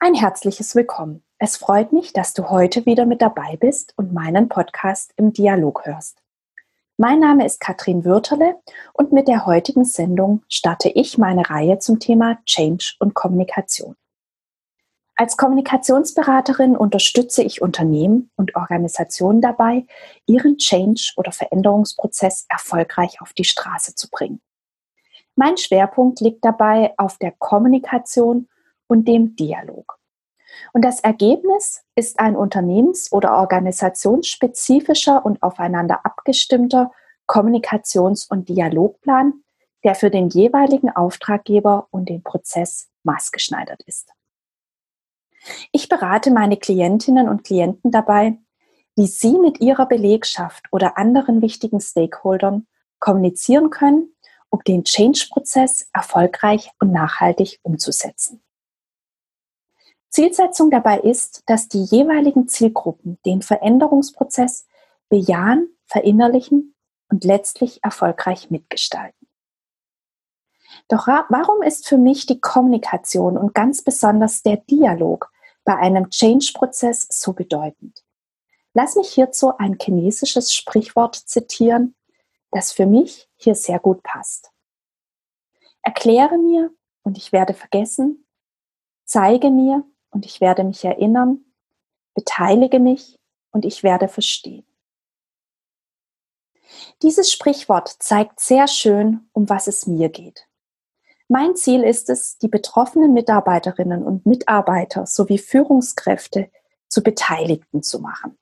Ein herzliches Willkommen. Es freut mich, dass du heute wieder mit dabei bist und meinen Podcast im Dialog hörst. Mein Name ist Katrin Würterle und mit der heutigen Sendung starte ich meine Reihe zum Thema Change und Kommunikation. Als Kommunikationsberaterin unterstütze ich Unternehmen und Organisationen dabei, ihren Change- oder Veränderungsprozess erfolgreich auf die Straße zu bringen. Mein Schwerpunkt liegt dabei auf der Kommunikation und dem Dialog. Und das Ergebnis ist ein unternehmens- oder organisationsspezifischer und aufeinander abgestimmter Kommunikations- und Dialogplan, der für den jeweiligen Auftraggeber und den Prozess maßgeschneidert ist. Ich berate meine Klientinnen und Klienten dabei, wie sie mit ihrer Belegschaft oder anderen wichtigen Stakeholdern kommunizieren können, um den Change-Prozess erfolgreich und nachhaltig umzusetzen. Zielsetzung dabei ist, dass die jeweiligen Zielgruppen den Veränderungsprozess bejahen, verinnerlichen und letztlich erfolgreich mitgestalten. Doch warum ist für mich die Kommunikation und ganz besonders der Dialog bei einem Change-Prozess so bedeutend? Lass mich hierzu ein chinesisches Sprichwort zitieren, das für mich hier sehr gut passt. Erkläre mir und ich werde vergessen, zeige mir und ich werde mich erinnern, beteilige mich und ich werde verstehen. Dieses Sprichwort zeigt sehr schön, um was es mir geht. Mein Ziel ist es, die betroffenen Mitarbeiterinnen und Mitarbeiter sowie Führungskräfte zu Beteiligten zu machen.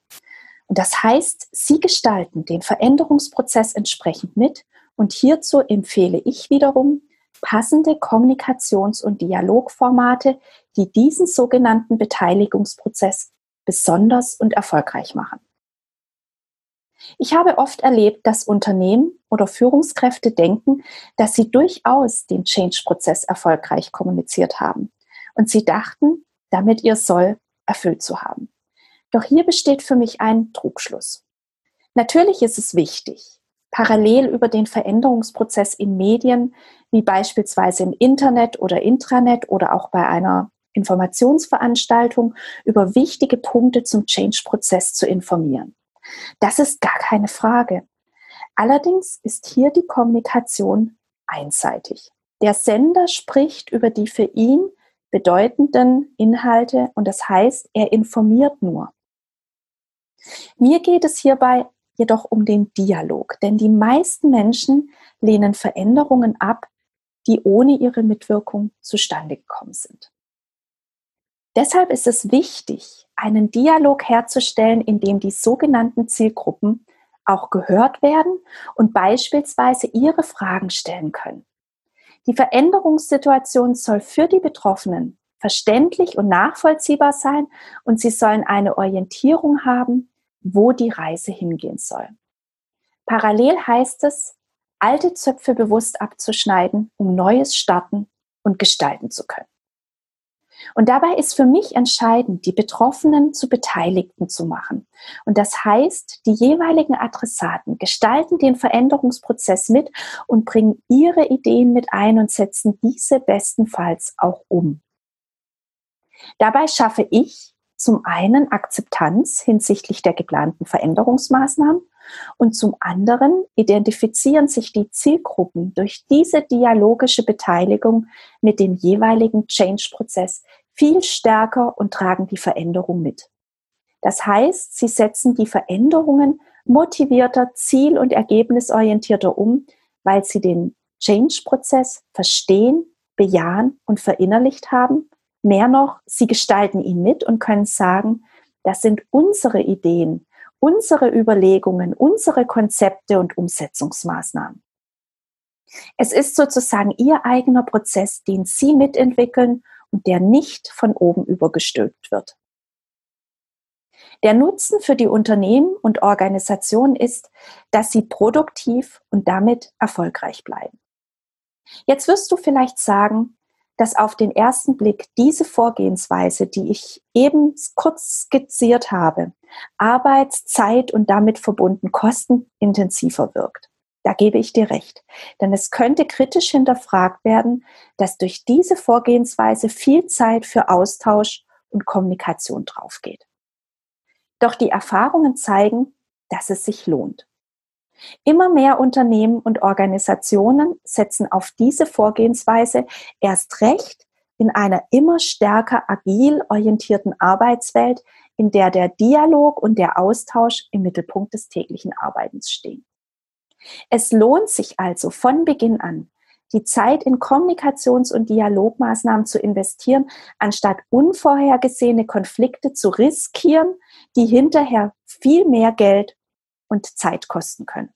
Und das heißt, sie gestalten den Veränderungsprozess entsprechend mit und hierzu empfehle ich wiederum passende Kommunikations- und Dialogformate, die diesen sogenannten Beteiligungsprozess besonders und erfolgreich machen. Ich habe oft erlebt, dass Unternehmen oder Führungskräfte denken, dass sie durchaus den Change-Prozess erfolgreich kommuniziert haben. Und sie dachten, damit ihr Soll erfüllt zu haben. Doch hier besteht für mich ein Trugschluss. Natürlich ist es wichtig, parallel über den Veränderungsprozess in Medien, wie beispielsweise im Internet oder Intranet oder auch bei einer Informationsveranstaltung, über wichtige Punkte zum Change-Prozess zu informieren. Das ist gar keine Frage. Allerdings ist hier die Kommunikation einseitig. Der Sender spricht über die für ihn bedeutenden Inhalte und das heißt, er informiert nur. Mir geht es hierbei jedoch um den Dialog, denn die meisten Menschen lehnen Veränderungen ab, die ohne ihre Mitwirkung zustande gekommen sind. Deshalb ist es wichtig, einen Dialog herzustellen, in dem die sogenannten Zielgruppen auch gehört werden und beispielsweise ihre Fragen stellen können. Die Veränderungssituation soll für die Betroffenen verständlich und nachvollziehbar sein und sie sollen eine Orientierung haben, wo die Reise hingehen soll. Parallel heißt es, alte Zöpfe bewusst abzuschneiden, um Neues starten und gestalten zu können. Und dabei ist für mich entscheidend, die Betroffenen zu Beteiligten zu machen. Und das heißt, die jeweiligen Adressaten gestalten den Veränderungsprozess mit und bringen ihre Ideen mit ein und setzen diese bestenfalls auch um. Dabei schaffe ich zum einen Akzeptanz hinsichtlich der geplanten Veränderungsmaßnahmen und zum anderen identifizieren sich die Zielgruppen durch diese dialogische Beteiligung mit dem jeweiligen Change-Prozess viel stärker und tragen die Veränderung mit. Das heißt, sie setzen die Veränderungen motivierter, ziel- und ergebnisorientierter um, weil sie den Change-Prozess verstehen, bejahen und verinnerlicht haben Mehr noch, sie gestalten ihn mit und können sagen, das sind unsere Ideen, unsere Überlegungen, unsere Konzepte und Umsetzungsmaßnahmen. Es ist sozusagen ihr eigener Prozess, den sie mitentwickeln und der nicht von oben übergestülpt wird. Der Nutzen für die Unternehmen und Organisationen ist, dass sie produktiv und damit erfolgreich bleiben. Jetzt wirst du vielleicht sagen, dass auf den ersten Blick diese Vorgehensweise, die ich eben kurz skizziert habe, Arbeitszeit und damit verbunden kostenintensiver wirkt. Da gebe ich dir recht. Denn es könnte kritisch hinterfragt werden, dass durch diese Vorgehensweise viel Zeit für Austausch und Kommunikation draufgeht. Doch die Erfahrungen zeigen, dass es sich lohnt. Immer mehr Unternehmen und Organisationen setzen auf diese Vorgehensweise erst recht in einer immer stärker agil orientierten Arbeitswelt, in der der Dialog und der Austausch im Mittelpunkt des täglichen Arbeitens stehen. Es lohnt sich also von Beginn an, die Zeit in Kommunikations- und Dialogmaßnahmen zu investieren, anstatt unvorhergesehene Konflikte zu riskieren, die hinterher viel mehr Geld und Zeit kosten können.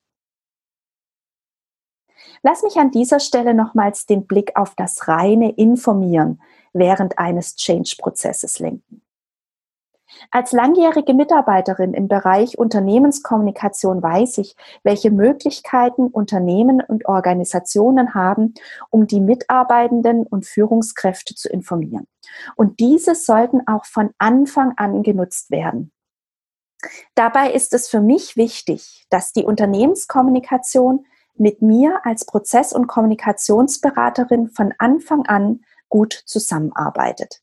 Lass mich an dieser Stelle nochmals den Blick auf das reine Informieren während eines Change-Prozesses lenken. Als langjährige Mitarbeiterin im Bereich Unternehmenskommunikation weiß ich, welche Möglichkeiten Unternehmen und Organisationen haben, um die Mitarbeitenden und Führungskräfte zu informieren. Und diese sollten auch von Anfang an genutzt werden. Dabei ist es für mich wichtig, dass die Unternehmenskommunikation mit mir als Prozess- und Kommunikationsberaterin von Anfang an gut zusammenarbeitet.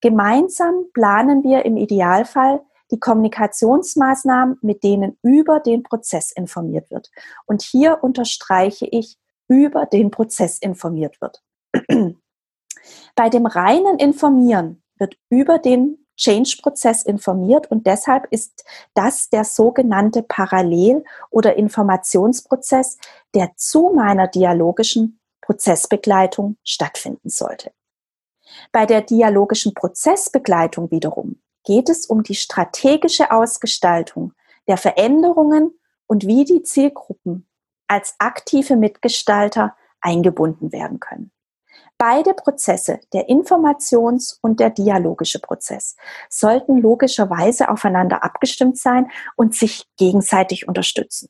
Gemeinsam planen wir im Idealfall die Kommunikationsmaßnahmen, mit denen über den Prozess informiert wird. Und hier unterstreiche ich, über den Prozess informiert wird. Bei dem reinen Informieren wird über den Change-Prozess informiert und deshalb ist das der sogenannte Parallel- oder Informationsprozess, der zu meiner dialogischen Prozessbegleitung stattfinden sollte. Bei der dialogischen Prozessbegleitung wiederum geht es um die strategische Ausgestaltung der Veränderungen und wie die Zielgruppen als aktive Mitgestalter eingebunden werden können. Beide Prozesse, der Informations- und der dialogische Prozess, sollten logischerweise aufeinander abgestimmt sein und sich gegenseitig unterstützen.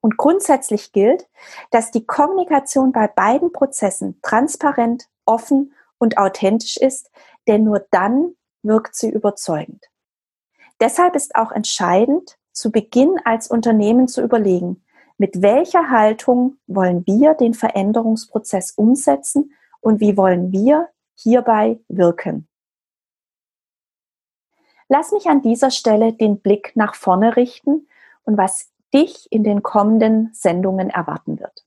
Und grundsätzlich gilt, dass die Kommunikation bei beiden Prozessen transparent, offen und authentisch ist, denn nur dann wirkt sie überzeugend. Deshalb ist auch entscheidend, zu Beginn als Unternehmen zu überlegen, mit welcher Haltung wollen wir den Veränderungsprozess umsetzen und wie wollen wir hierbei wirken. Lass mich an dieser Stelle den Blick nach vorne richten und was dich in den kommenden Sendungen erwarten wird.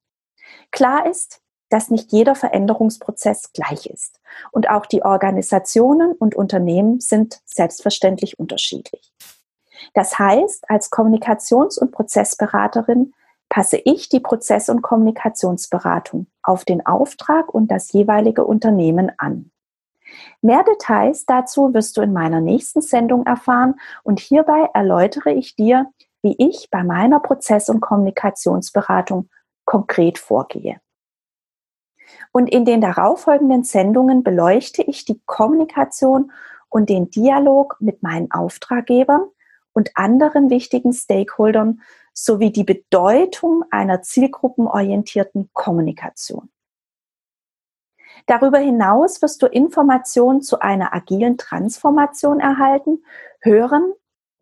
Klar ist, dass nicht jeder Veränderungsprozess gleich ist und auch die Organisationen und Unternehmen sind selbstverständlich unterschiedlich. Das heißt, als Kommunikations- und Prozessberaterin passe ich die Prozess- und Kommunikationsberatung auf den Auftrag und das jeweilige Unternehmen an. Mehr Details dazu wirst du in meiner nächsten Sendung erfahren und hierbei erläutere ich dir, wie ich bei meiner Prozess- und Kommunikationsberatung konkret vorgehe. Und in den darauffolgenden Sendungen beleuchte ich die Kommunikation und den Dialog mit meinen Auftraggebern und anderen wichtigen Stakeholdern sowie die Bedeutung einer zielgruppenorientierten Kommunikation. Darüber hinaus wirst du Informationen zu einer agilen Transformation erhalten, hören,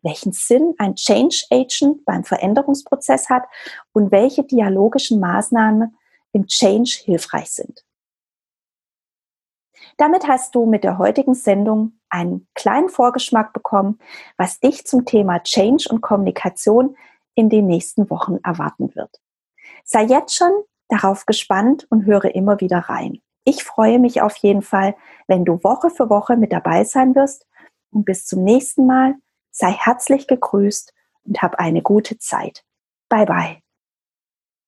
welchen Sinn ein Change Agent beim Veränderungsprozess hat und welche dialogischen Maßnahmen im Change hilfreich sind. Damit hast du mit der heutigen Sendung einen kleinen Vorgeschmack bekommen, was dich zum Thema Change und Kommunikation in den nächsten Wochen erwarten wird. Sei jetzt schon darauf gespannt und höre immer wieder rein. Ich freue mich auf jeden Fall, wenn du Woche für Woche mit dabei sein wirst. Und bis zum nächsten Mal sei herzlich gegrüßt und hab eine gute Zeit. Bye bye.